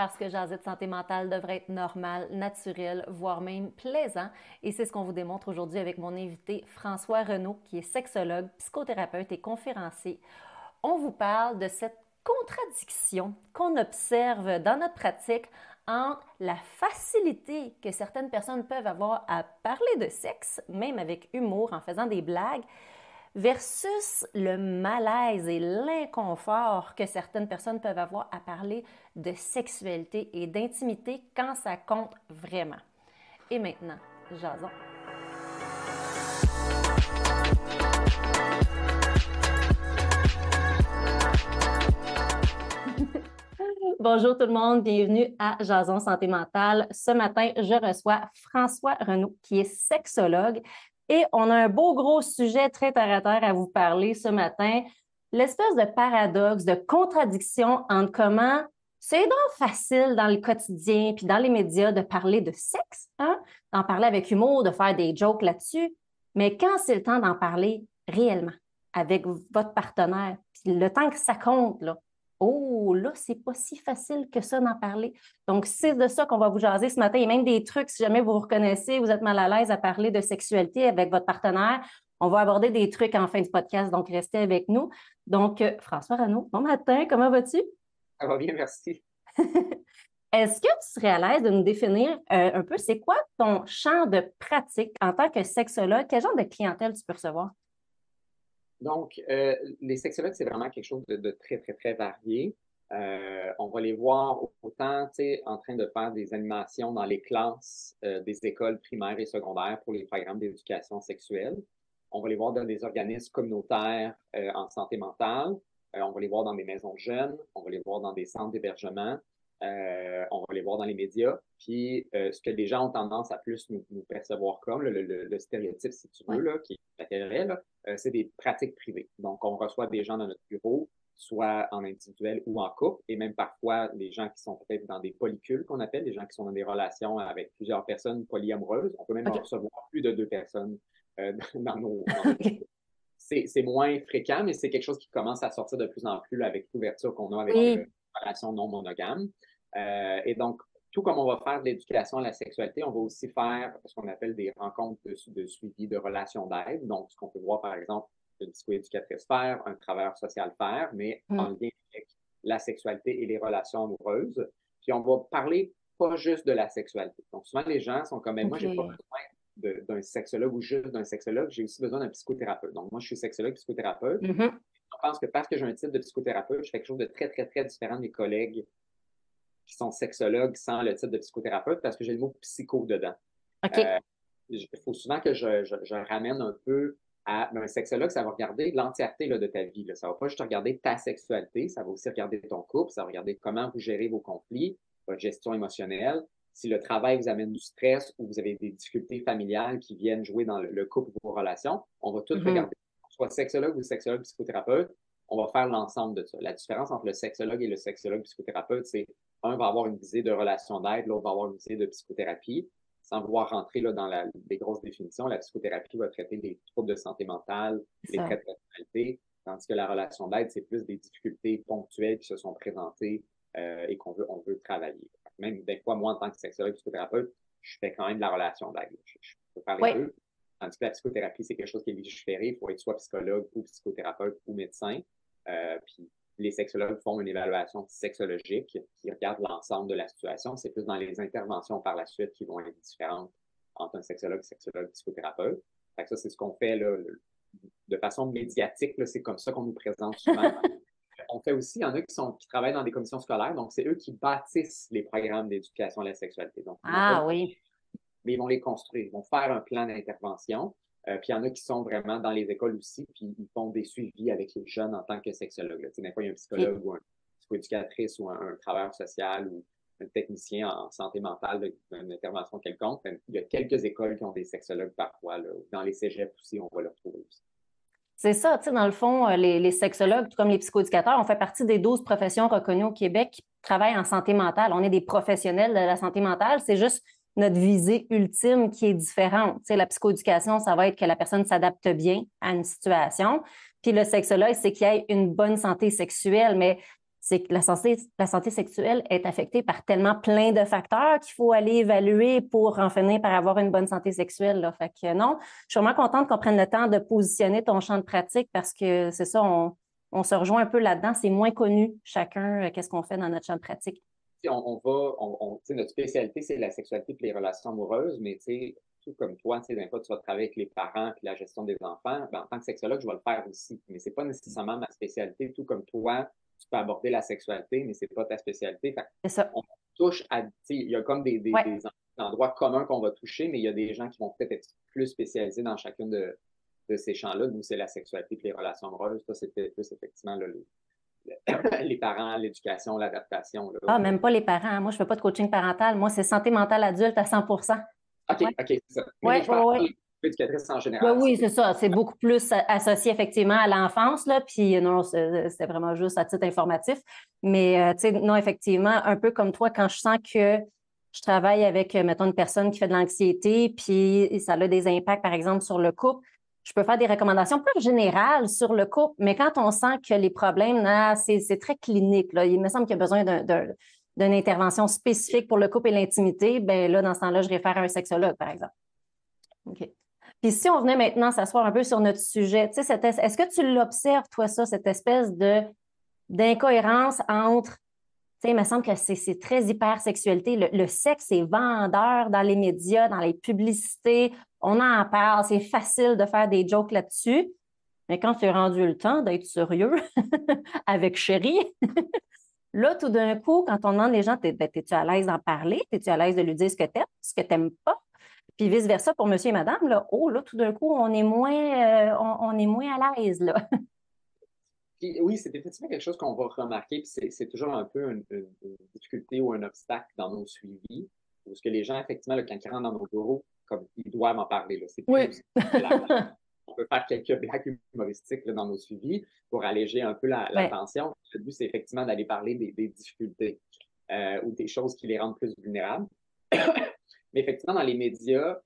parce que jaser de santé mentale devrait être normal, naturel, voire même plaisant. Et c'est ce qu'on vous démontre aujourd'hui avec mon invité François Renaud, qui est sexologue, psychothérapeute et conférencier. On vous parle de cette contradiction qu'on observe dans notre pratique entre la facilité que certaines personnes peuvent avoir à parler de sexe, même avec humour, en faisant des blagues, versus le malaise et l'inconfort que certaines personnes peuvent avoir à parler de sexualité et d'intimité quand ça compte vraiment. Et maintenant, Jason. Bonjour tout le monde, bienvenue à Jason Santé Mentale. Ce matin, je reçois François Renaud, qui est sexologue, et on a un beau gros sujet très terre à terre à vous parler ce matin. L'espèce de paradoxe, de contradiction entre comment c'est donc facile dans le quotidien puis dans les médias de parler de sexe, hein? d'en parler avec humour, de faire des jokes là-dessus, mais quand c'est le temps d'en parler réellement avec votre partenaire, puis le temps que ça compte, là, Oh, là, c'est pas si facile que ça d'en parler. Donc, c'est de ça qu'on va vous jaser ce matin. A même des trucs, si jamais vous vous reconnaissez, vous êtes mal à l'aise à parler de sexualité avec votre partenaire. On va aborder des trucs en fin de podcast, donc restez avec nous. Donc, euh, François Renaud, bon matin, comment vas-tu? Ça va bien, merci. Est-ce que tu serais à l'aise de nous définir euh, un peu, c'est quoi ton champ de pratique en tant que sexologue? Quel genre de clientèle tu peux recevoir? Donc, euh, les sexologues, c'est vraiment quelque chose de, très, très, très varié. Euh, on va les voir autant en train de faire des animations dans les classes des écoles primaires et secondaires pour les programmes d'éducation sexuelle. On va les voir dans des organismes communautaires en santé mentale. On va les voir dans des maisons de jeunes. On va les voir dans des centres d'hébergement. Euh, on va les voir dans les médias. Puis, euh, ce que les gens ont tendance à plus nous, percevoir comme, le, stéréotype, si tu veux, là, qui est là, euh, c'est des pratiques privées. Donc, on reçoit des gens dans notre bureau, soit en individuel ou en couple, et même parfois des gens qui sont peut-être dans des polycules qu'on appelle, des gens qui sont dans des relations avec plusieurs personnes polyamoureuses. On peut même recevoir plus de deux personnes dans nos... c'est moins fréquent, mais c'est quelque chose qui commence à sortir de plus en plus avec l'ouverture qu'on a avec les relations non monogames. Euh, et donc, tout comme on va faire de l'éducation à la sexualité, on va aussi faire ce qu'on appelle des rencontres de, suivi de relations d'aide. Donc, ce qu'on peut voir, par exemple, une psychoéducatrice faire, un travailleur social faire, mais mm. en lien avec la sexualité et les relations amoureuses. Puis, on va parler pas juste de la sexualité. Donc, souvent, les gens sont comme, moi, j'ai pas besoin d'un sexologue ou juste d'un sexologue, j'ai aussi besoin d'un psychothérapeute. Donc, moi, je suis sexologue, psychothérapeute. Mm-hmm. Je pense que parce que j'ai un titre de psychothérapeute, je fais quelque chose de très, très, très différent de mes collègues qui sont sexologues sans le titre de psychothérapeute parce que j'ai le mot psycho dedans. Euh, il faut souvent que je, ramène un peu à un sexologue, ça va regarder l'entièreté de ta vie. Ça ne va pas juste regarder ta sexualité, ça va aussi regarder ton couple, ça va regarder comment vous gérez vos conflits, votre gestion émotionnelle, si le travail vous amène du stress ou vous avez des difficultés familiales qui viennent jouer dans le, couple ou vos relations, on va tout mm-hmm. regarder. Soit sexologue ou sexologue psychothérapeute, on va faire l'ensemble de ça. La différence entre le sexologue et le sexologue psychothérapeute, c'est un va avoir une visée de relation d'aide, l'autre va avoir une visée de psychothérapie. Sans vouloir rentrer là, dans la, les grosses définitions, la psychothérapie va traiter des troubles de santé mentale, des traits de personnalité, tandis que la relation d'aide, c'est plus des difficultés ponctuelles qui se sont présentées euh, et qu'on veut, on veut travailler. Même des fois, moi, en tant que sexologue psychothérapeute, je fais quand même de la relation d'aide. Je, peux faire les deux. Tandis que la psychothérapie, c'est quelque chose qui est légiféré. Il faut être soit psychologue ou psychothérapeute ou médecin. Euh, puis les sexologues font une évaluation sexologique qui regarde l'ensemble de la situation. C'est plus dans les interventions par la suite qui vont être différentes entre un sexologue, sexologue, psychothérapeute. ça, c'est ce qu'on fait là, de façon médiatique. C'est comme ça qu'on nous présente souvent. on fait aussi, il y en a qui, sont, qui travaillent dans des commissions scolaires, donc c'est eux qui bâtissent les programmes d'éducation à la sexualité. Donc, ah oui. Mais ils vont les construire, ils vont faire un plan d'intervention. Euh, puis il y en a qui sont vraiment dans les écoles aussi, puis ils font des suivis avec les jeunes en tant que sexologue. Tu sais, des fois, il y a un psychologue ou un psychoéducatrice ou un, travailleur social ou un technicien en santé mentale d'une intervention quelconque. Il y a quelques écoles qui ont des sexologues parfois. Là. Dans les cégeps aussi, on va le retrouver aussi. C'est ça, tu sais, dans le fond, euh, les, sexologues, tout comme les psychoéducateurs, on fait partie des 12 professions reconnues au Québec qui travaillent en santé mentale. On est des professionnels de la santé mentale. C'est juste notre visée ultime qui est différente. Tu sais, la psychoéducation, ça va être que la personne s'adapte bien à une situation. Puis le sexologue, c'est qu'il y ait une bonne santé sexuelle. Mais c'est que la santé, la santé sexuelle est affectée par tellement plein de facteurs qu'il faut aller évaluer pour en finir par avoir une bonne santé sexuelle. Là. Fait que non, je suis vraiment contente qu'on prenne le temps de positionner ton champ de pratique parce que c'est ça, on, se rejoint un peu là-dedans. C'est moins connu chacun, euh, qu'est-ce qu'on fait dans notre champ de pratique. On, va, on, notre spécialité, c'est la sexualité et les relations amoureuses, mais tout comme toi, tu sais, fois, tu vas travailler avec les parents et la gestion des enfants. Ben, en tant que sexologue, je vais le faire aussi, mais c'est pas nécessairement ma spécialité, tout comme toi tu peux aborder la sexualité, mais c'est pas ta spécialité. C'est ça. On touche à, il y a comme des, endroits communs qu'on va toucher, mais il y a des gens qui vont peut-être être plus spécialisés dans chacun de, ces champs-là. Nous, c'est la sexualité et les relations amoureuses. Ça, c'était plus effectivement les, parents, l'éducation, l'adaptation. Ah, même pas les parents. Moi, je fais pas de coaching parental. Moi, c'est santé mentale adulte à 100% OK, OK, c'est ça. Oui, oui, général. Oui, c'est ça. C'est beaucoup plus associé effectivement à l'enfance, là. Puis non, c'est vraiment juste à titre informatif. Mais euh, tu sais, non, effectivement, un peu comme toi, quand je sens que je travaille avec, euh, mettons, une personne qui fait de l'anxiété, puis ça a des impacts, par exemple, sur le couple, je peux faire des recommandations plus générales sur le couple, mais quand on sent que les problèmes, c'est très clinique. Là. Il me semble qu'il y a besoin d'une intervention spécifique pour le couple et l'intimité, ben là, dans ce temps-là, je réfère à un sexologue, par exemple. OK. Puis si on venait maintenant s'asseoir un peu sur notre sujet, est-ce que tu l'observes, toi, ça, cette espèce de d'incohérence entre, tu sais, il me semble que c'est très hypersexualité. Le, le sexe est vendeur dans les médias, dans les publicités. On en parle, c'est facile de faire des jokes là-dessus. Mais quand tu es rendu le temps d'être sérieux avec chérie, là, tout d'un coup, quand on demande les gens, ben, es-tu à l'aise d'en parler? Es-tu à l'aise de lui dire ce que tu aimes, ce que tu n'aimes pas? Puis vice-versa pour monsieur et madame, là, oh, là, tout d'un coup, on est moins, euh, on, est moins à l'aise, là. oui, c'est effectivement quelque chose qu'on va remarquer, puis c'est toujours un peu une, difficulté ou un obstacle dans nos suivis, parce que les gens, effectivement, quand ils rentrent dans nos bureaux, comme ils doivent en parler. Là. oui. on peut faire quelques blagues humoristiques dans nos suivis pour alléger un peu la, tension. Le but, c'est effectivement d'aller parler des, difficultés euh, ou des choses qui les rendent plus vulnérables. Mais effectivement, dans les médias,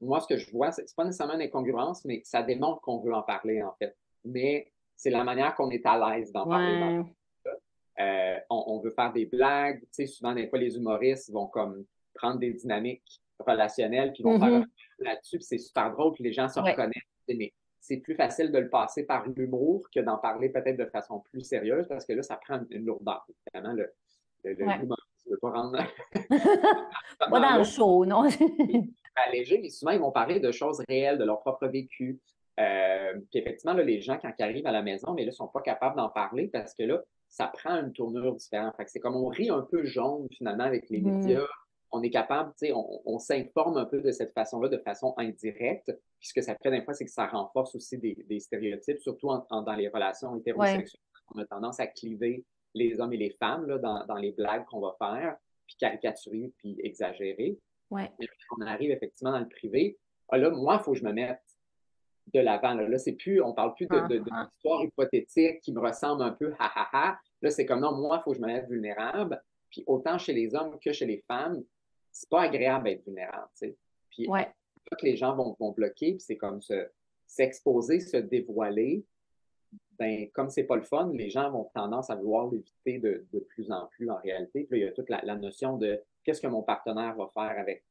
moi, ce que je vois, c'est pas nécessairement une incongruence, mais ça démontre qu'on veut en parler, en fait. Mais c'est la manière qu'on est à l'aise d'en parler. Euh, on, veut faire des blagues. Tu sais, souvent, des fois, les humoristes vont comme prendre des dynamiques relationnelles, puis vont faire mm-hmm. là-dessus, puis c'est super drôle, que les gens se reconnaissent. Mais c'est plus facile de le passer par l'humour que d'en parler peut-être de façon plus sérieuse, parce que là, ça prend une lourdeur. Évidemment, le, ne veux pas rendre. pas dans le show, non? Alléger, mais souvent, ils vont parler de choses réelles, de leur propre vécu. Euh, puis effectivement, là, les gens, quand ils arrivent à la maison, mais là, sont pas capables d'en parler parce que là, ça prend une tournure différente. c'est comme on rit un peu jaune, finalement, avec les mm. médias. On est capable, tu sais, on, s'informe un peu de cette façon-là, de façon indirecte. Puis ce que ça fait, des fois, c'est que ça renforce aussi des, stéréotypes, surtout dans les relations hétérosexuelles. On a tendance à cliver les hommes et les femmes là, dans, les blagues qu'on va faire, puis caricaturer, puis exagérer. Ouais. Mais on arrive effectivement dans le privé, ah, là, moi, il faut que je me mette de l'avant. Là, là c'est plus, on parle plus de, de, ah, ah. hypothétique qui me ressemble un peu ha ha ha. Là, c'est comme non, moi, il faut que je me mette vulnérable. Puis autant chez les hommes que chez les femmes, c'est pas agréable d'être vulnérable. sais. Puis ouais. que les gens vont, vont bloquer, puis c'est comme s'exposer, se dévoiler, ben, comme c'est pas le fun, les gens vont tendance à vouloir l'éviter de, de, plus en plus en réalité. Puis il y a toute la, notion de qu'est-ce que mon partenaire va faire avec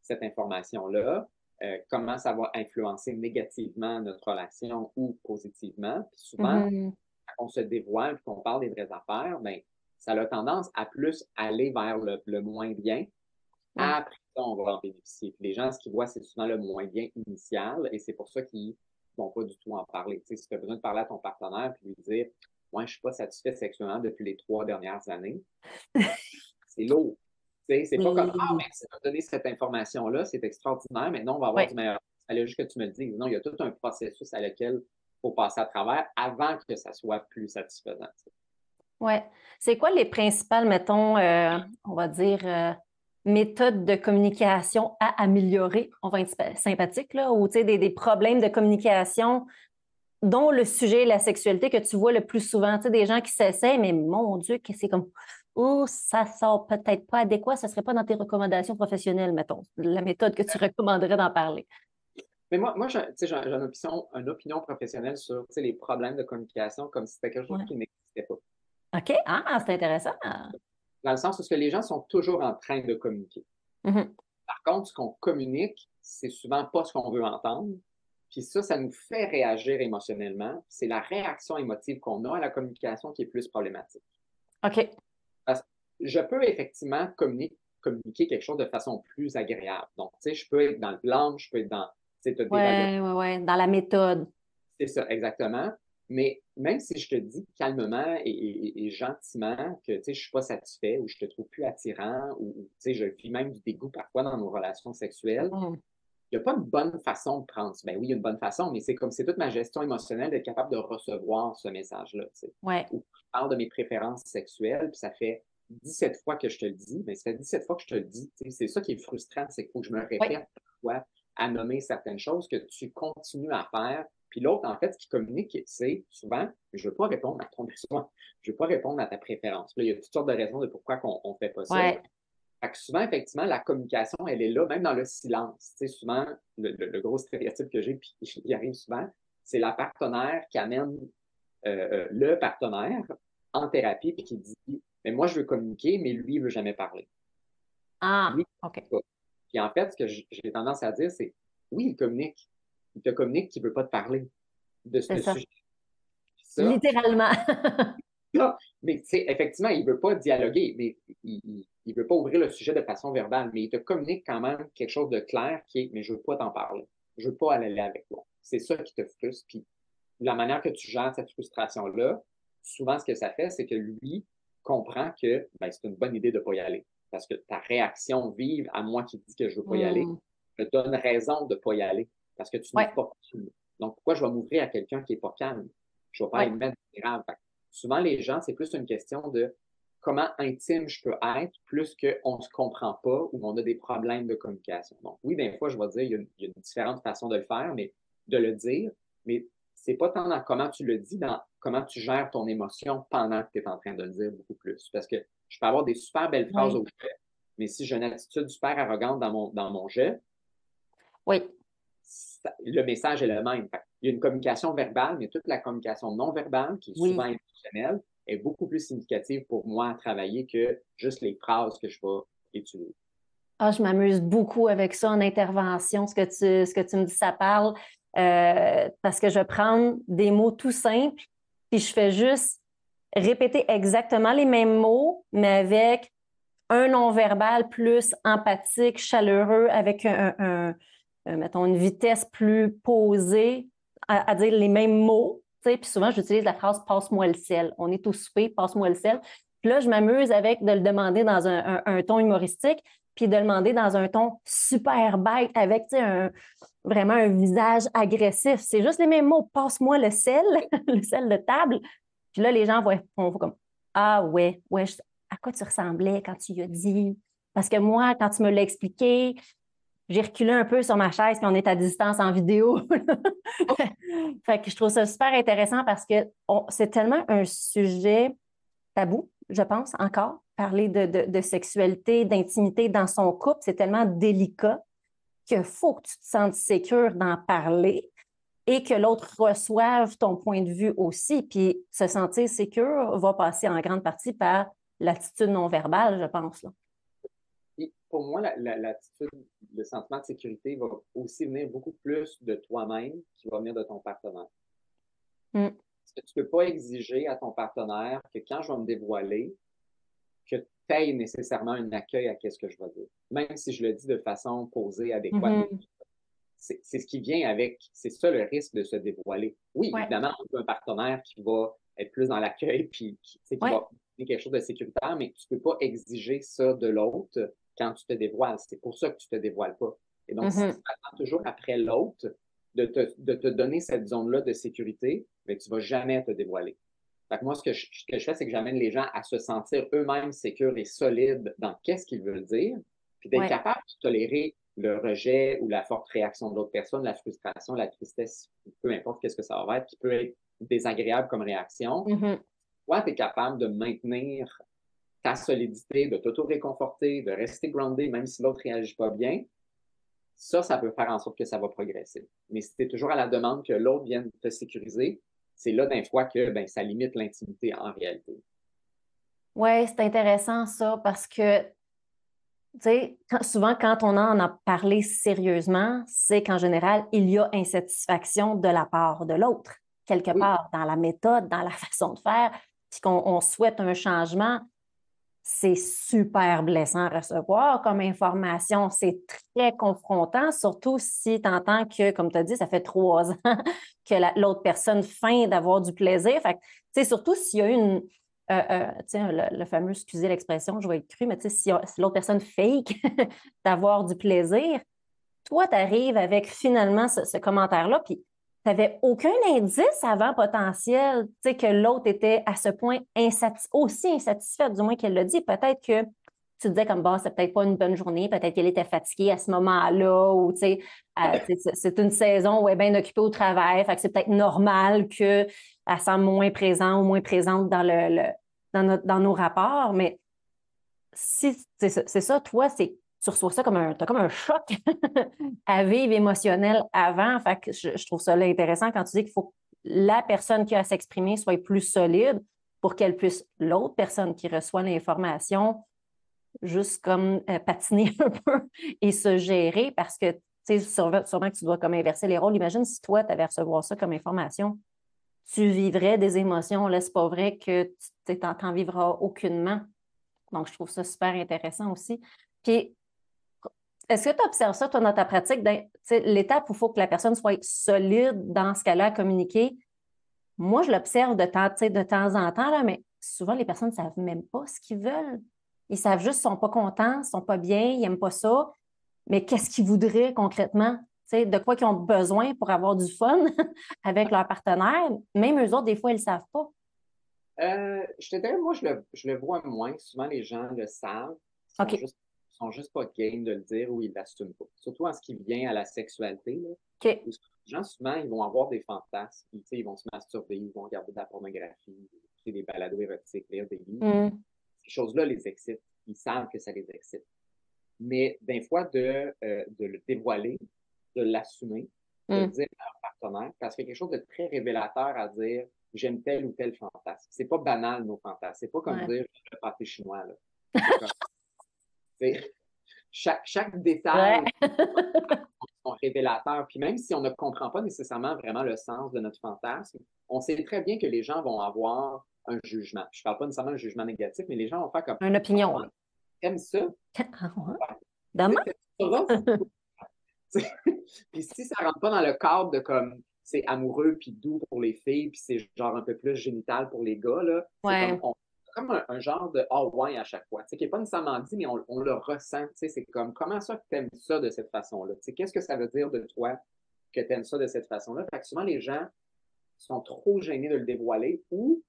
cette information-là, euh, comment ça va influencer négativement notre relation ou positivement. Puis souvent, mm-hmm. quand on se dévoile et qu'on parle des vraies affaires, ben, ça a tendance à plus aller vers le, moins bien. Après ça, on va en bénéficier. Puis les gens, ce qu'ils voient, c'est souvent le moins bien initial et c'est pour ça qu'ils vont pas du tout en parler. si tu as besoin de parler à ton partenaire et lui dire Moi, je ne suis pas satisfait sexuellement depuis les trois dernières années, c'est lourd. C'est pas comme Ah, merci de donner cette information-là, c'est extraordinaire, maintenant on va avoir du meilleur. Il fallait juste que tu me le dises. Non, il y a tout un processus à lequel il faut passer à travers avant que ça soit plus satisfaisant. Oui. C'est quoi les principales, mettons, euh, on va dire, euh, méthodes de communication à améliorer, on va être sympathique, là, ou des, des problèmes de communication dont le sujet est la sexualité que tu vois le plus souvent. Tu sais, des gens qui s'essayent, mais mon Dieu, que c'est comme Oh, ça sort peut-être pas adéquat, ça ne serait pas dans tes recommandations professionnelles, mettons, la méthode que tu recommanderais d'en parler. Mais moi, moi j'ai une opinion, une opinion professionnelle sur les problèmes de communication comme si c'était quelque chose qui n'existait pas. OK. Ah, c'est intéressant. Dans le sens où les gens sont toujours en train de communiquer. Mm-hmm. Par contre, ce qu'on communique, c'est souvent pas ce qu'on veut entendre. Puis ça, ça nous fait réagir émotionnellement. C'est la réaction émotive qu'on a à la communication qui est plus problématique. OK. Parce que je peux effectivement communiquer, communiquer quelque chose de façon plus agréable. Donc, tu sais, je peux être dans le blanc, je peux être dans. Oui, oui, oui, dans la méthode. C'est ça, exactement. Mais même si je te dis calmement et, gentiment que je ne suis pas satisfait ou je te trouve plus attirant ou sais, je vis même du dégoût parfois dans nos relations sexuelles, mmh il n'y a pas une bonne façon de prendre. Ben oui, il y a une bonne façon, mais c'est comme c'est toute ma gestion émotionnelle d'être capable de recevoir ce message-là. Ouais. Ou je parle de mes préférences sexuelles, puis ça fait 17 fois que je te le dis, mais ça fait 17 fois que je te le dis. C'est ça qui est frustrant, c'est qu'il faut que je me répète parfois à nommer certaines choses que tu continues à faire. Puis l'autre, en fait, ce qui communique, c'est souvent, je ne veux pas répondre à ton besoin, je ne veux pas répondre à ta préférence. Là, il y a toutes sortes de raisons de pourquoi on ne fait pas ça souvent, effectivement, la communication, elle est là, même dans le silence. Tu sais, souvent, le, gros stéréotype que j'ai, puis il arrive souvent, c'est la partenaire qui amène euh, euh, le partenaire en thérapie puis qui dit Mais moi, je veux communiquer, mais lui, il ne veut jamais parler. Ah, OK. Puis en fait, ce que j'ai tendance à dire, c'est oui, il communique. Il te communique qu'il ne veut pas te parler de ce sujet. Littéralement. non, mais effectivement, il ne veut pas dialoguer, mais il ne veut pas ouvrir le sujet de façon verbale, mais il te communique quand même quelque chose de clair qui est Mais je ne veux pas t'en parler. Je ne veux pas aller avec toi. C'est ça qui te frustre. Puis la manière que tu gères cette frustration-là, souvent ce que ça fait, c'est que lui comprend que ben, c'est une bonne idée de ne pas y aller. Parce que ta réaction vive à moi qui dis que je ne veux pas y aller, mmh. me donne raison de ne pas y aller. Parce que tu n'es pas calme. Donc, pourquoi je vais m'ouvrir à quelqu'un qui n'est pas calme? Je ne vais pas y mettre grave. Souvent, les gens, c'est plus une question de comment intime je peux être plus qu'on ne se comprend pas ou on a des problèmes de communication. Donc, oui, des fois, je vais dire, il y, a une, il y a une différente façon de le faire, mais de le dire, mais c'est pas tant dans comment tu le dis, dans comment tu gères ton émotion pendant que tu es en train de le dire beaucoup plus. Parce que je peux avoir des super belles phrases au jeu, mais si j'ai une attitude super arrogante dans mon, dans mon jet, oui. Le message est le même. il y a une communication verbale, mais toute la communication non verbale, qui est souvent émotionnelle, est beaucoup plus significative pour moi à travailler que juste les phrases que je vais utiliser. Ah, je m'amuse beaucoup avec ça en intervention, ce que tu, ce que tu me dis, ça parle, euh, parce que je prendre des mots tout simples, puis je fais juste répéter exactement les mêmes mots, mais avec un non-verbal plus empathique, chaleureux, avec un, mettons, une vitesse plus posée à, dire les mêmes mots, puis souvent, j'utilise la phrase passe-moi le sel. On est au souper, passe-moi le sel. Puis là, je m'amuse avec de le demander dans un, ton humoristique, puis de le demander dans un ton super bête, avec vraiment un visage agressif. C'est juste les mêmes mots. Passe-moi le sel, le sel de table. Puis là, les gens vont, vont comme Ah ouais, ouais, à quoi tu ressemblais quand tu y as dit? Parce que moi, quand tu me l'as expliqué, j'ai reculé un peu sur ma chaise, puis on est à distance en vidéo. fait que je trouve ça super intéressant parce que c'est tellement un sujet tabou, je pense, encore. Parler de, sexualité, d'intimité dans son couple, c'est tellement délicat qu'il faut que tu te sentes sécure d'en parler et que l'autre reçoive ton point de vue aussi. Puis se sentir sécure va passer en grande partie par l'attitude non verbale, je pense. Là pour moi, l'attitude, le sentiment de sécurité va aussi venir beaucoup plus de toi-même qu'il va venir de ton partenaire. Mm. Parce que tu ne peux pas exiger à ton partenaire que quand je vais me dévoiler, que tu aies nécessairement un accueil à ce que je vais dire. Même si je le dis de façon posée, adéquate. Mm-hmm. C'est ce qui vient avec, c'est ça le risque de se dévoiler. Oui, évidemment, on a un partenaire qui va être plus dans l'accueil, puis qui, qui va va quelque chose de sécuritaire, mais tu ne peux pas exiger ça de l'autre quand tu te dévoiles. C'est pour ça que tu ne te dévoiles pas. Et donc, si mm-hmm. tu attends toujours après l'autre de te, donner cette zone-là de sécurité, mais tu ne vas jamais te dévoiler. Fait moi, ce que je, fais, c'est que j'amène les gens à se sentir eux-mêmes sécures et solides dans qu'est-ce qu'ils veulent dire, puis d'être capable de tolérer le rejet ou la forte réaction de l'autre personne, la frustration, la tristesse, peu importe qu'est-ce que ça va être, qui peut être désagréable comme réaction. Mm-hmm. Toi, tu es capable de maintenir ta solidité, de t'auto-réconforter, de rester groundé même si l'autre ne réagit pas bien, ça, ça peut faire en sorte que ça va progresser. Mais si tu es toujours à la demande que l'autre vienne te sécuriser, c'est là d'un fois que ben, ça limite l'intimité en réalité. Oui, c'est intéressant ça parce que, tu sais, souvent quand on en a parlé sérieusement, c'est qu'en général, il y a insatisfaction de la part de l'autre, quelque part dans la méthode, dans la façon de faire, puis qu'on souhaite un changement. C'est super blessant à recevoir comme information. C'est très confrontant, surtout si tu entends que, comme tu as dit, ça fait trois ans que l'autre personne feint d'avoir du plaisir. Fait que, surtout s'il y a une, euh, euh, le, fameux, excusez l'expression, je vais être cru, mais si, si l'autre personne fake d'avoir du plaisir, toi, tu arrives avec finalement ce, commentaire-là, puis tu n'avais aucun indice avant potentiel que l'autre était à ce point aussi insatisfait, du moins qu'elle l'a dit. Peut-être que tu te disais comme, bah, c'est peut-être pas une bonne journée, peut-être qu'elle était fatiguée à ce moment-là, ou tu sais, euh, c'est une saison où elle est bien occupée au travail, fait que c'est peut-être normal qu'elle semble moins présente ou moins présente dans, le, dans, dans nos rapports, mais si c'est ça, toi, c'est tu reçois ça comme un, comme un choc à vivre émotionnel avant. Fait je, trouve ça là intéressant quand tu dis qu'il faut que la personne qui a à s'exprimer soit plus solide pour qu'elle puisse, l'autre personne qui reçoit l'information, juste comme euh, patiner un peu et se gérer parce que, tu sais, sûrement, que tu dois comme inverser les rôles. Imagine si toi, tu avais recevoir ça comme information, tu vivrais des émotions. Là, c'est pas vrai que tu n'en vivras aucunement. Donc, je trouve ça super intéressant aussi. Puis, est-ce que tu observes ça, toi, dans ta pratique, l'étape où il faut que la personne soit solide dans ce qu'elle a à communiquer? Moi, je l'observe de temps, de temps en temps, là, mais souvent, les personnes ne savent même pas ce qu'ils veulent. Ils savent juste qu'ils ne sont pas contents, ils ne sont pas bien, ils n'aiment pas ça. Mais qu'est-ce qu'ils voudraient concrètement? de quoi ils ont besoin pour avoir du fun avec leur partenaire? Même eux autres, des fois, ils ne le savent pas. Euh, je te dirais, moi, je le, vois moins. Souvent, les gens le savent. Ils sont, juste, pas game de le dire ou ils ne l'assument pas. Surtout en ce qui vient à la sexualité. Les gens, souvent, ils vont avoir des fantasmes. Ils, vont se masturber, ils vont regarder de la pornographie, des balados érotiques, lire des livres. Mm ces choses-là les excitent. Ils savent que ça les excite. Mais des fois, de, euh, de le dévoiler, de l'assumer, de le mm. dire à leur partenaire, parce qu'il y a quelque chose de très révélateur à dire j'aime tel ou tel fantasme. C'est pas banal, nos fantasmes. C'est pas comme dire le pâté chinois. Là. chaque, chaque détail ouais. est révélateur. Puis même si on ne comprend pas nécessairement vraiment le sens de notre fantasme, on sait très bien que les gens vont avoir un jugement. Je ne parle pas nécessairement d'un jugement négatif, mais les gens vont faire comme. Une opinion. Ah, T'aimes ça? Demain? puis si ça ne rentre pas dans le cadre de comme c'est amoureux puis doux pour les filles, puis c'est genre un peu plus génital pour les gars, là, c'est comme, un, genre de oh ouais à chaque fois. Qui n'est pas nécessairement dit, mais on, le ressent. C'est comme comment ça que tu aimes ça de cette façon-là? Qu'est-ce que ça veut dire de toi que tu aimes ça de cette façon-là? Fait que souvent, les gens sont trop gênés de le dévoiler ou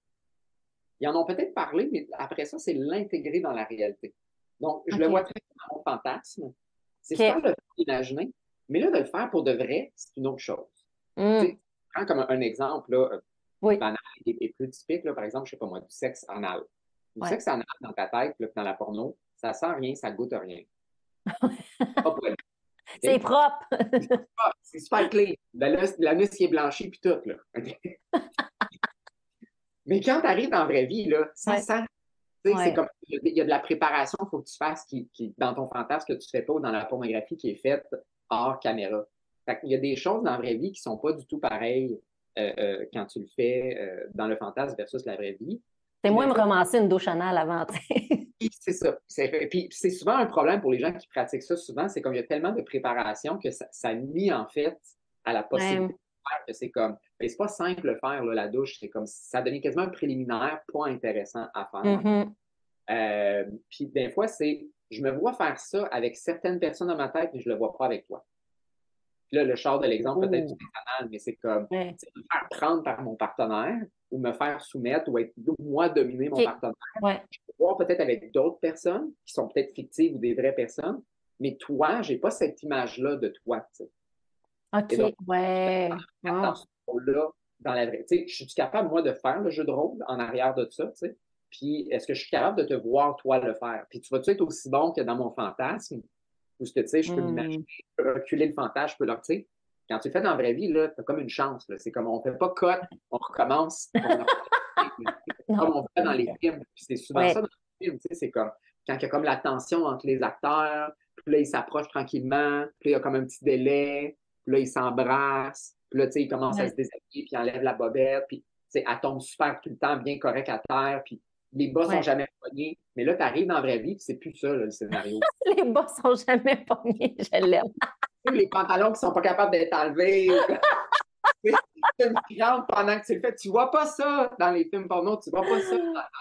ils en ont peut-être parlé, mais après ça, c'est l'intégrer dans la réalité. Donc, je le vois très dans mon fantasme. C'est okay. ça le imaginer, mais là, de le faire pour de vrai, c'est une autre chose. Mm. Prends comme un, exemple là, euh, oui. banal et, plus typique, là, par exemple, je sais pas moi, du sexe anal. Du sexe anal dans ta tête, là, dans la porno, ça sent rien, ça goûte rien. c'est propre. c'est super clean. L'anus, qui est blanchi, puis tout. Là. Mais quand tu arrives dans la vraie vie, là, ça sent. C'est comme il y a de la préparation qu'il faut que tu fasses qui, dans ton fantasme que tu ne fais pas ou dans la pornographie qui est faite hors caméra. il y a des choses dans la vraie vie qui ne sont pas du tout pareilles euh, euh, quand tu le fais euh, dans le fantasme versus la vraie vie. C'est moins me ramasser une douche anale avant. c'est ça. Puis c'est souvent un problème pour les gens qui pratiquent ça. Souvent, c'est comme il y a tellement de préparation que ça, ça nuit en fait à la possibilité c'est comme, c'est pas simple de faire, la douche, c'est comme, ça devient quasiment un préliminaire pas intéressant à faire. Mm-hmm. Euh, puis des fois, c'est, je me vois faire ça avec certaines personnes dans ma tête, mais je le vois pas avec toi. Là, le char de l'exemple, peut-être du banal, mais c'est comme, me faire prendre par mon partenaire ou me faire soumettre ou être moi dominer mon partenaire. Je peux voir peut-être avec d'autres personnes qui sont peut-être fictives ou des vraies personnes, mais toi, j'ai pas cette image-là de toi. OK, ouais. Dans ce rôle-là, dans la vraie. Je suis capable, moi, de faire le jeu de rôle en arrière de ça? Puis, est-ce que je suis capable de te voir, toi, le faire? Puis, tu vas-tu être aussi bon que dans mon fantasme? Ou ce que, tu sais, je peux hmm. m'imaginer, je peux reculer le fantasme, je peux leur, tu sais, quand tu le fais dans la vraie vie, là, t'as comme une chance, là. C'est comme, on fait pas cote, on recommence. comme on fait dans les films. c'est souvent ça dans les films, c'est comme quand il y a comme la tension entre les acteurs, puis là, ils s'approchent tranquillement, puis là, il y a comme un petit délai, puis là, ils s'embrassent, puis là, tu sais, ils commencent à se déshabiller, puis ils enlèvent la bobette, puis elle tombe super tout le temps, bien correct à terre, puis les bas sont jamais pognés. Mais là, tu arrives dans la vraie vie, c'est plus ça, le scénario. les bas sont jamais pognés, je l'aime. les pantalons qui sont pas capables d'être enlevés. tu une crampe pendant que tu le fais. Tu vois pas ça dans les films porno, tu vois pas ça.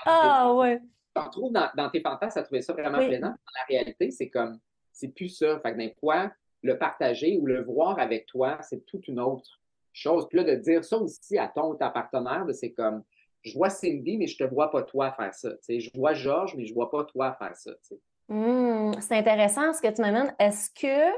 ah ouais. Tu retrouves dans, dans, tes fantasmes à trouver ça vraiment plaisant. Dans la réalité, c'est comme, c'est plus ça. Fait que d'un fois, le partager ou le voir avec toi, c'est toute une autre chose. Puis là, de dire ça aussi à ton ou ta partenaire, c'est comme, je vois Cindy, mais je te vois pas toi faire ça. Je vois Georges, mais je vois pas toi faire ça. Mmh, c'est intéressant ce que tu m'amènes. Est-ce que,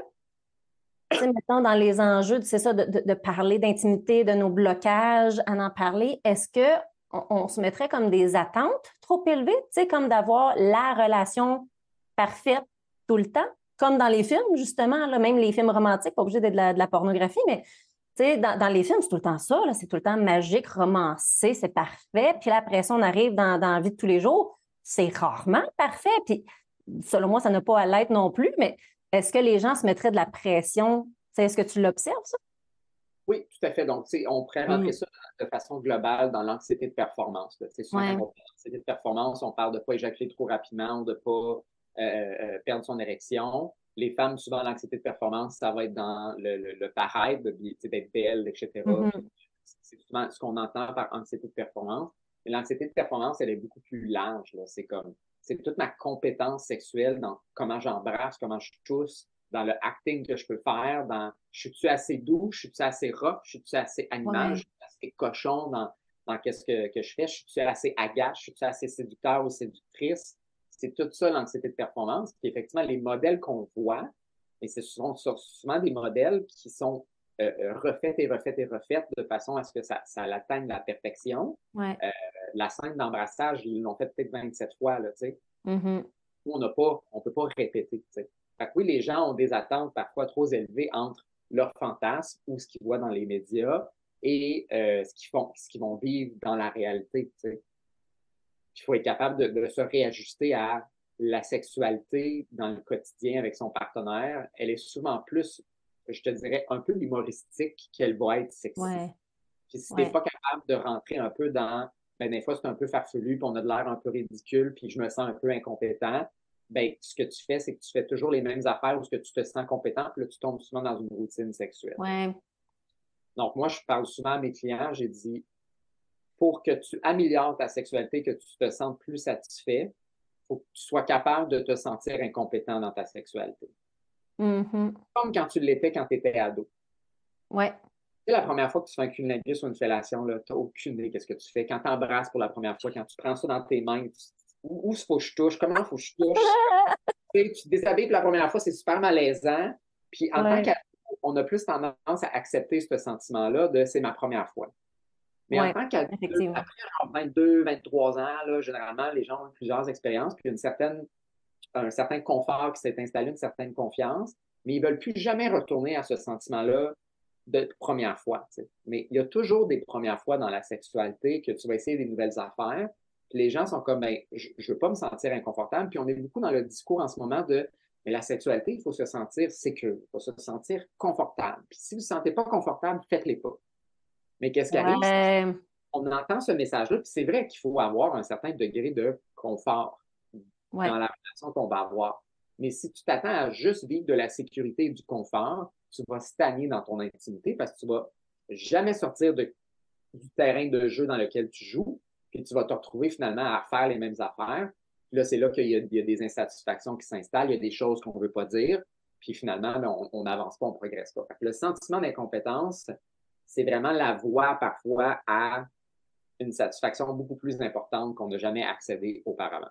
mettons, dans les enjeux, c'est ça, de, parler d'intimité, de nos blocages, à en parler, est-ce que on, se mettrait comme des attentes trop élevées, comme d'avoir la relation parfaite tout le temps, comme dans les films, justement, même les films romantiques, pas obligé d'être de la pornographie, mais dans, dans, les films, c'est tout le temps ça, c'est tout le temps magique, romancé, c'est parfait. Puis là, après ça, on arrive dans, dans la vie de tous les jours, c'est rarement parfait. Puis selon moi, ça n'a pas à l'être non plus, mais est-ce que les gens se mettraient de la pression? Est-ce que tu l'observes, ça? Oui, tout à fait. Donc, on pourrait rentrer ça de façon globale dans l'anxiété de performance. Là. Souvent, ouais. l'anxiété de performance, on parle de ne pas éjaculer trop rapidement, de ne pas euh, euh, perdre son érection les femmes, souvent, l'anxiété de performance, ça va être dans le, le, le paraître, d'être belle, etc. Mm-hmm. C'est souvent ce qu'on entend par anxiété de performance. Mais l'anxiété de performance, elle est beaucoup plus large. C'est comme, c'est toute ma compétence sexuelle dans comment j'embrasse, comment je tousse, dans le acting que je peux faire, dans je suis-tu assez doux, je suis-tu assez rock, je suis-tu assez animal, je suis assez cochon dans, dans qu'est-ce que, que je fais, je suis-tu assez agace, je suis-tu assez séducteur ou séductrice? C'est tout ça l'anxiété de performance. Puis effectivement, les modèles qu'on voit, et ce sont souvent des modèles qui sont euh, euh, refaits et refaits et refaits de façon à ce que ça, ça atteigne la perfection. Euh, la scène d'embrassage, ils l'ont fait peut-être 27 fois, là, tu sais. Mm-hmm. On n'a pas, on peut pas répéter, tu sais. Fait que oui, les gens ont des attentes parfois trop élevées entre leurs fantasmes ou ce qu'ils voient dans les médias et ce qu'ils font, ce qu'ils vont vivre dans la réalité, tu sais il faut être capable de, se réajuster à la sexualité dans le quotidien avec son partenaire. Elle est souvent plus, je te dirais, un peu humoristique qu'elle va être sexy. Puis si tu n'es pas capable de rentrer un peu dans, ben, des fois, c'est un peu farfelu, puis on a de l'air un peu ridicule, puis je me sens un peu incompétent, ben, ce que tu fais, c'est que tu fais toujours les mêmes affaires où ce que tu te sens compétent, puis là, tu tombes souvent dans une routine sexuelle. Donc, moi, je parle souvent à mes clients, j'ai dit, pour que tu améliores ta sexualité, que tu te sentes plus satisfait, il faut que tu sois capable de te sentir incompétent dans ta sexualité. Mm-hmm. Comme quand tu l'étais quand tu étais ado. Ouais. C'est la première fois que tu fais un cunnilingus ou une fellation, tu n'as aucune idée qu'est-ce que tu fais. Quand tu embrasses pour la première fois, quand tu prends ça dans tes mains, où, il faut que je touche, comment il faut que je touche. tu te déshabilles pour la première fois, c'est super malaisant. Puis en tant qu'ado, on a plus tendance à accepter ce sentiment-là de c'est ma première fois. Mais en tant qu'adulte, après 22, 23 ans, là, généralement, les gens ont plusieurs expériences, puis une certaine, un certain confort qui s'est installé, une certaine confiance, mais ils ne veulent plus jamais retourner à ce sentiment-là de première fois. Mais il y a toujours des premières fois dans la sexualité que tu vas essayer des nouvelles affaires. Puis les gens sont comme, ben, je ne veux pas me sentir inconfortable. Puis on est beaucoup dans le discours en ce moment de, mais la sexualité, il faut se sentir sécure, il faut se sentir confortable. Puis si vous ne vous sentez pas confortable, faites-les pas. Mais qu'est-ce qui arrive? On entend ce message-là, puis c'est vrai qu'il faut avoir un certain degré de confort dans la relation qu'on va avoir. Mais si tu t'attends à juste vivre de la sécurité et du confort, tu vas stagner dans ton intimité parce que tu vas jamais sortir du terrain de jeu dans lequel tu joues, puis tu vas te retrouver finalement à faire les mêmes affaires. Puis là, c'est là qu'il y, a des insatisfactions qui s'installent, il y a des choses qu'on ne veut pas dire, puis finalement, ben, on n'avance pas, on ne progresse pas. le sentiment d'incompétence, c'est vraiment la voie parfois à une satisfaction beaucoup plus importante qu'on n'a jamais accédé auparavant.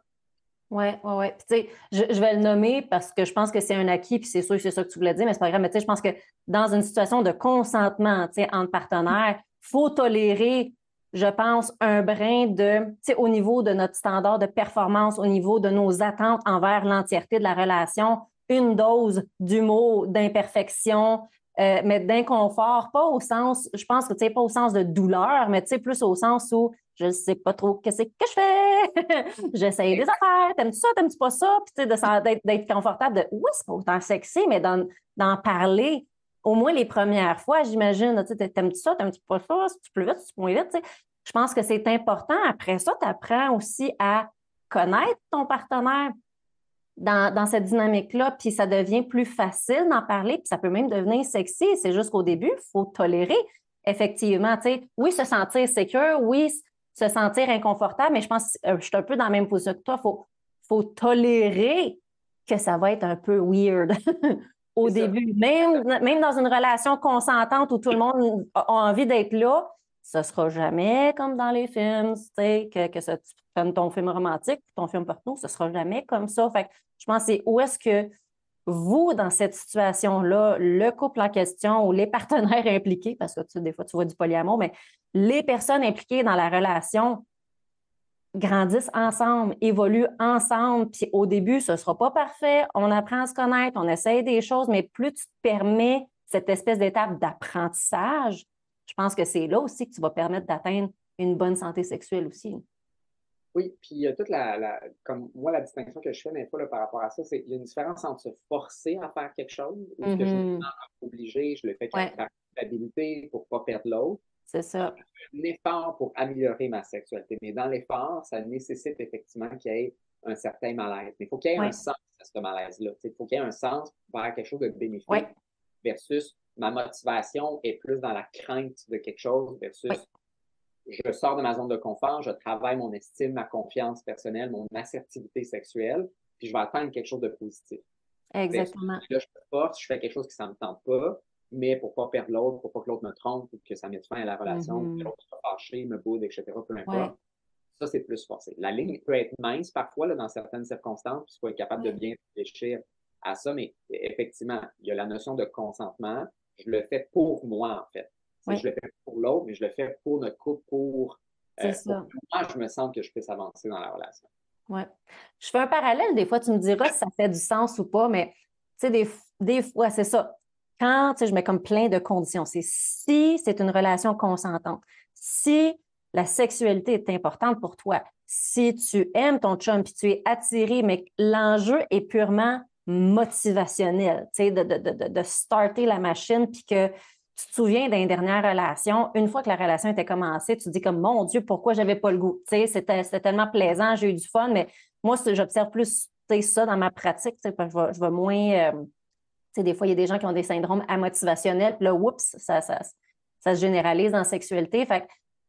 Oui, oui, oui. Tu sais, je, vais le nommer parce que je pense que c'est un acquis, puis c'est sûr que c'est ça que tu voulais dire, mais c'est pas grave. Mais tu sais, je pense que dans une situation de consentement, tu sais, entre partenaires, il faut tolérer, je pense, un brin de, tu sais, au niveau de notre standard de performance, au niveau de nos attentes envers l'entièreté de la relation, une dose d'humour, d'imperfection, euh, mais d'inconfort, pas au sens, je pense que tu sais, pas au sens de douleur, mais tu sais, plus au sens où je ne sais pas trop qu'est-ce que je fais. J'essaye des affaires. T'aimes-tu ça? T'aimes-tu pas ça? Puis, tu sais, d'être confortable de, oui, c'est pas autant sexy, mais d'en parler au moins les premières fois, j'imagine. Tu sais, t'aimes-tu ça? T'aimes-tu pas ça? Si tu plus vite, si tu moins vite, tu sais. Je pense que c'est important. Après ça, tu apprends aussi à connaître ton partenaire dans, cette dynamique-là, puis ça devient plus facile d'en parler, puis ça peut même devenir sexy. C'est juste qu'au début, il faut tolérer, effectivement. Tu sais, oui, se sentir sécure, oui, se sentir inconfortable, mais je pense que euh, je suis un peu dans la même position que toi. Il faut, faut tolérer que ça va être un peu weird au début. Même, même dans une relation consentante où tout le monde a envie d'être là, ce sera jamais comme dans les films, que, que ça, tu prennes ton film romantique, ton film porno, ce sera jamais comme ça. Fait je pense que c'est où est-ce que vous, dans cette situation-là, le couple en question ou les partenaires impliqués, parce que tu, des fois tu vois du polyamour, mais les personnes impliquées dans la relation grandissent ensemble, évoluent ensemble, puis au début, ce ne sera pas parfait, on apprend à se connaître, on essaye des choses, mais plus tu te permets cette espèce d'étape d'apprentissage, je pense que c'est là aussi que tu vas permettre d'atteindre une bonne santé sexuelle aussi. Oui, puis il y a toute la, comme moi, la distinction que je fais des fois par rapport à ça, c'est qu'il y a une différence entre se forcer à faire quelque chose ou que je me mm-hmm. sens obligé, je le fais avec la stabilité pour ne pas perdre l'autre. C'est ça. Un effort pour améliorer ma sexualité. Mais dans l'effort, ça nécessite effectivement qu'il y ait un certain malaise. Mais il faut qu'il y ait un sens à ce malaise-là. Il faut qu'il y ait un sens vers quelque chose de bénéfique versus ma motivation est plus dans la crainte de quelque chose versus je sors de ma zone de confort, je travaille mon estime, ma confiance personnelle, mon assertivité sexuelle, puis je vais atteindre quelque chose de positif. Exactement. Là, je force, je fais quelque chose qui ne me tente pas, mais pour ne pas perdre l'autre, pour pas que l'autre me trompe ou que ça mette fin à la relation, mm-hmm. que l'autre soit fâché, me boude, etc., peu importe. Ça, c'est plus forcé. La ligne peut être mince parfois là, dans certaines circonstances, puis il faut être capable de bien réfléchir à ça, mais effectivement, il y a la notion de consentement, je le fais pour moi, en fait. Je le fais pour l'autre, mais je le fais pour notre couple, pour, euh, moi, je me sens que je puisse avancer dans la relation. Oui. Je fais un parallèle, des fois, tu me diras si ça fait du sens ou pas, mais tu sais, des, des fois, c'est ça. Quand je mets comme plein de conditions, c'est si c'est une relation consentante, si la sexualité est importante pour toi, si tu aimes ton chum puis tu es attiré, mais l'enjeu est purement motivationnel, de, de, starter la machine, puis que tu te souviens d'une dernière relation, une fois que la relation était commencée, tu te dis comme, mon Dieu, pourquoi j'avais pas le goût? Sais, c'était, tellement plaisant, j'ai eu du fun, mais moi, j'observe plus ça dans ma pratique, je vais, je moins... Euh, des fois, il y a des gens qui ont des syndromes amotivationnels, puis là, oups, ça, ça, ça, se généralise dans la sexualité. Fait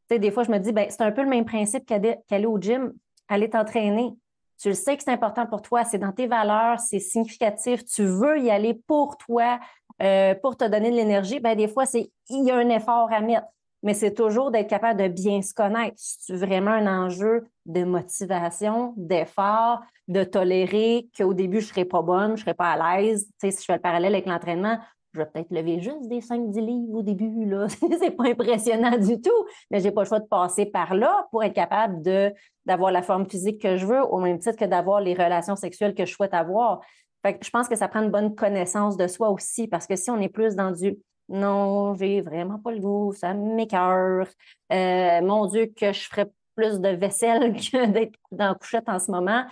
sais, des fois, je me dis, ben, c'est un peu le même principe qu'aller au gym, aller t'entraîner tu le sais que c'est important pour toi, c'est dans tes valeurs, c'est significatif, tu veux y aller pour toi, euh, pour te donner de l'énergie, ben des fois, c'est il y a un effort à mettre. Mais c'est toujours d'être capable de bien se connaître. C'est vraiment un enjeu de motivation, d'effort, de tolérer qu'au début, je ne serais pas bonne, je ne serais pas à l'aise? Tu sais, si je fais le parallèle avec l'entraînement, je vais peut-être lever juste des 5-10 livres au début. Là. c'est pas impressionnant du tout, mais j'ai pas le choix de passer par là pour être capable de, d'avoir la forme physique que je veux, au même titre que d'avoir les relations sexuelles que je souhaite avoir. Fait je pense que ça prend une bonne connaissance de soi aussi, parce que si on est plus dans du non, j'ai vraiment pas le goût, ça m'écœure, euh, mon Dieu, que je ferais plus de vaisselle que d'être dans la couchette en ce moment,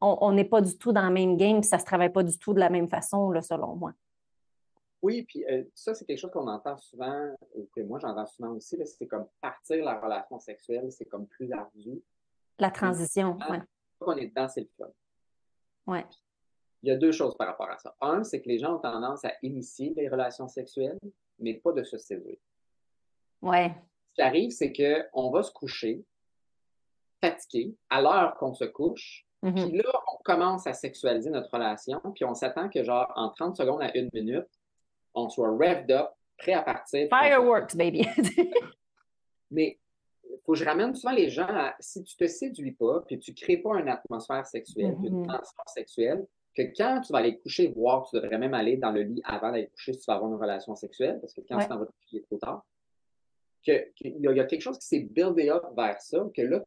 on n'est pas du tout dans le même game, ça ne se travaille pas du tout de la même façon, selon moi. Oui, puis euh, ça, c'est quelque chose qu'on entend souvent, et que moi j'entends souvent aussi, c'est comme partir la relation sexuelle, c'est comme plus ardu. La transition, oui. Quand on est dedans, c'est le fun. Oui. Il y a deux choses par rapport à ça. Un, c'est que les gens ont tendance à initier les relations sexuelles, mais pas de se séduire. Oui. Ce qui arrive, c'est qu'on va se coucher fatigué à l'heure qu'on se couche, mm-hmm. Puis là, on commence à sexualiser notre relation, puis on s'attend que, genre, en 30 secondes à une minute, on soit revved up, prêt à partir. Fireworks, baby. Mais il faut que je ramène souvent les gens à si tu te séduis pas, puis tu ne crées pas une atmosphère sexuelle, une mm-hmm. tension sexuelle, que quand tu vas aller coucher, voir, tu devrais même aller dans le lit avant d'aller coucher si tu vas avoir une relation sexuelle, parce que quand tu t'en vas coucher, il est trop tard. Qu'il y, a quelque chose qui s'est buildé up vers ça, que là,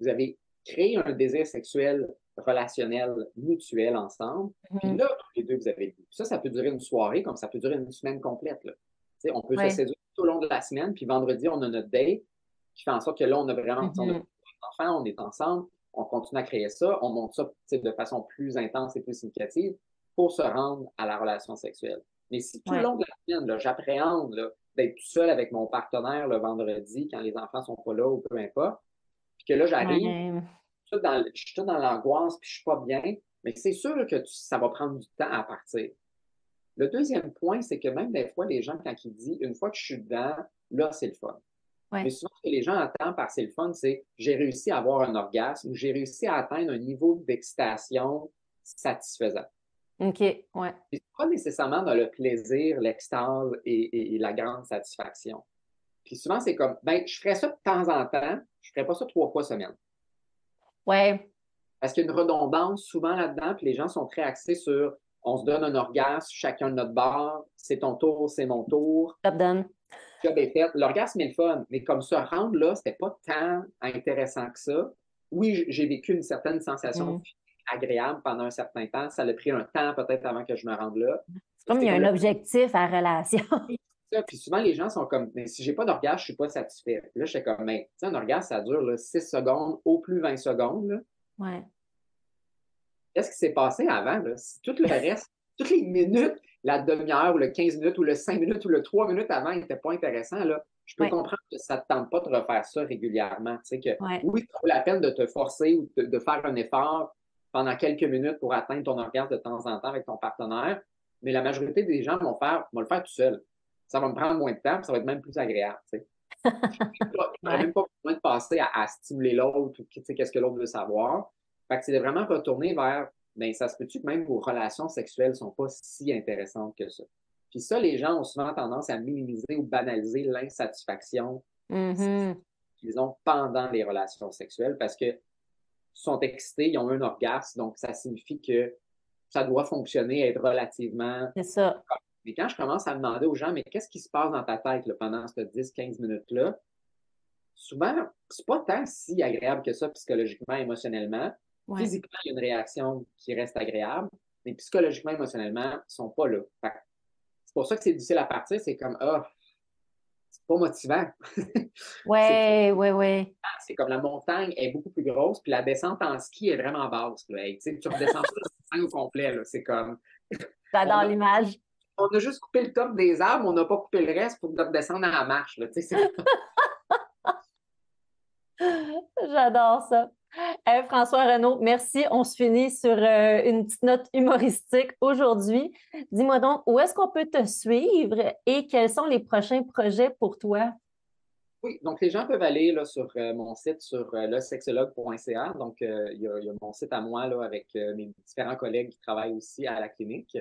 vous avez créé un désir sexuel relationnel mutuel ensemble. Puis mhm. là, tous les deux, vous avez Ça, ça peut durer une soirée, comme ça peut durer une semaine complète. Là. on peut se séduire tout au long de la semaine, puis vendredi, on a notre date. qui fait en sorte que là, on a vraiment Mhm. enfant, on est ensemble, on continue à créer ça, on monte ça de façon plus intense et plus significative pour se rendre à la relation sexuelle. Mais si tout Ouais. le long de la semaine, j'appréhende d'être tout seul avec mon partenaire le vendredi quand les enfants sont pas là ou peu importe, puis que là, j'arrive, Ouais. Tout dans, je suis tout dans l'angoisse, puis je suis pas bien, mais c'est sûr que tu- ça va prendre du temps à partir. Le deuxième point, c'est que même des fois, les gens, quand ils disent une fois que je suis dedans, là, c'est le fun. Ouais. Mais souvent, ce que les gens entendent par c'est le fun, c'est j'ai réussi à avoir un orgasme ou j'ai réussi à atteindre un niveau d'excitation satisfaisant. OK, ouais. C'est pas nécessairement dans le plaisir, l'extase et, et- et la grande satisfaction. Puis souvent, c'est comme, ben, je ferais ça de temps en temps, je ferais pas ça trois fois semaine. Ouais, Parce qu'il y a une redondance souvent là-dedans, puis les gens sont très axés sur on se donne un orgasme, chacun de notre barre, c'est ton tour, c'est mon tour, top done. job est fait. L'orgasme est le fun, mais comme se rendre là, c'était pas tant intéressant que ça. Oui, j'ai vécu une certaine sensation Mm. agréable pendant un certain temps. Ça a pris un temps peut-être avant que je me rende là. C'est comme il y a un objectif à la relation. Puis souvent, les gens sont comme, mais si j'ai pas d'orgasme, je suis pas satisfait. Puis là, je suis comme, mais un orgasme, ça dure là, 6 secondes, au plus 20 secondes. là. Ouais. Qu'est-ce qui s'est passé avant? Là? Si tout le reste, toutes les minutes, la demi-heure ou le 15 minutes ou le 5 minutes ou le 3 minutes avant n'était pas intéressant, là, je peux Ouais. comprendre que ça ne te tente pas de refaire ça régulièrement. Tu sais, que Ouais. oui, ça vaut la peine de te forcer ou de, de faire un effort pendant quelques minutes pour atteindre ton orgasme de temps en temps avec ton partenaire, mais la majorité des gens vont, faire, vont le faire tout seul. Ça va me prendre moins de temps, puis ça va être même plus agréable. Tu sais. Même pas besoin de passer à, à stimuler l'autre ou tu sais, qu'est-ce que l'autre veut savoir. Fait que c'est de vraiment retourner vers, ben, ça se peut-tu que même vos relations sexuelles sont pas si intéressantes que ça? Puis ça, les gens ont souvent tendance à minimiser ou banaliser l'insatisfaction Mhm. qu'ils ont pendant les relations sexuelles parce que sont excités, ils ont un orgasme, donc ça signifie que ça doit fonctionner, être relativement. C'est ça. Mais quand je commence à demander aux gens, mais qu'est-ce qui se passe dans ta tête là, pendant ces 10-15 minutes-là, souvent, c'est pas tant si agréable que ça psychologiquement, émotionnellement. Ouais. Physiquement, il y a une réaction qui reste agréable, mais psychologiquement, émotionnellement, ils sont pas là. C'est pour ça que c'est difficile à partir, c'est comme, ah, c'est pas motivant. Ouais, ouais, ouais. c'est comme la montagne est beaucoup plus grosse, puis la descente en ski est vraiment basse. Là. Hey, tu redescends pas la montagne au complet. C'est comme, J'adore l'image. On a juste coupé le top des arbres, on n'a pas coupé le reste pour redescendre à la marche. Là. J'adore ça. Eh, François Renaud, merci. On se finit sur euh, une petite note humoristique aujourd'hui. Dis-moi donc, où est-ce qu'on peut te suivre et quels sont les prochains projets pour toi? Oui, donc les gens peuvent aller là, sur euh, mon site, sur euh, lesexologue.ca. Donc, euh, il y, a, il y a mon site à moi là, avec mes différents collègues qui travaillent aussi à la clinique.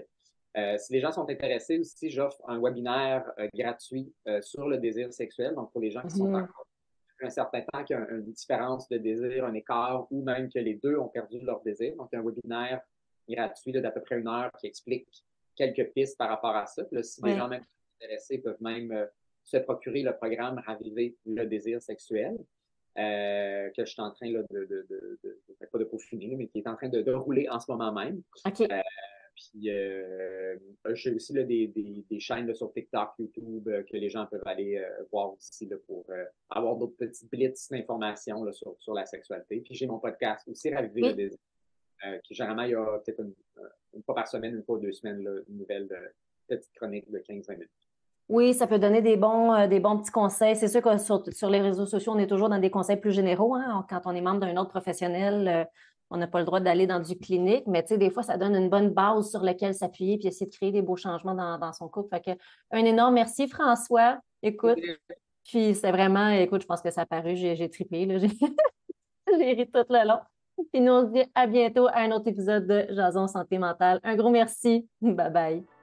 Euh, si les gens sont intéressés aussi, j'offre un webinaire euh, gratuit euh, sur le désir sexuel. Donc, pour les gens qui sont Mhm. encore un certain temps, qui ont un- une différence de désir, un écart, ou même que les deux ont perdu leur désir. Donc, un webinaire gratuit d'à peu près une heure qui explique quelques pistes par rapport à ça. Puis là, si les gens même intéressés peuvent même se procurer le programme Raviver le désir sexuel, euh, que je suis en train là, de, de, de, de- pas de peaufiner, mais qui est en train de, de rouler en ce moment même. Puis euh, j'ai aussi là, des, des, des chaînes là, sur TikTok, YouTube, euh, que les gens peuvent aller euh, voir aussi là, pour avoir d'autres petites blitz d'informations sur, sur la sexualité. Puis j'ai mon podcast aussi, Raviver Oui. le désir, qui généralement, il y a peut-être une, une fois par semaine, une fois deux semaines, une nouvelle petite chronique de 15-20 minutes. Oui, ça peut donner des bons, des bons petits conseils. C'est sûr que sur, sur les réseaux sociaux, on est toujours dans des conseils plus généraux. hein. Quand on est membre d'un autre professionnel, on n'a pas le droit d'aller dans du clinique, mais tu sais, des fois, ça donne une bonne base sur laquelle s'appuyer puis essayer de créer des beaux changements dans, dans son couple. Fait que, un énorme merci, François. Écoute, puis c'est vraiment, écoute, je pense que ça a paru, j'ai trippé, j'ai ri tout le long. Puis nous, on se dit à bientôt à un autre épisode de Jason Santé Mentale. Un gros merci. Bye bye.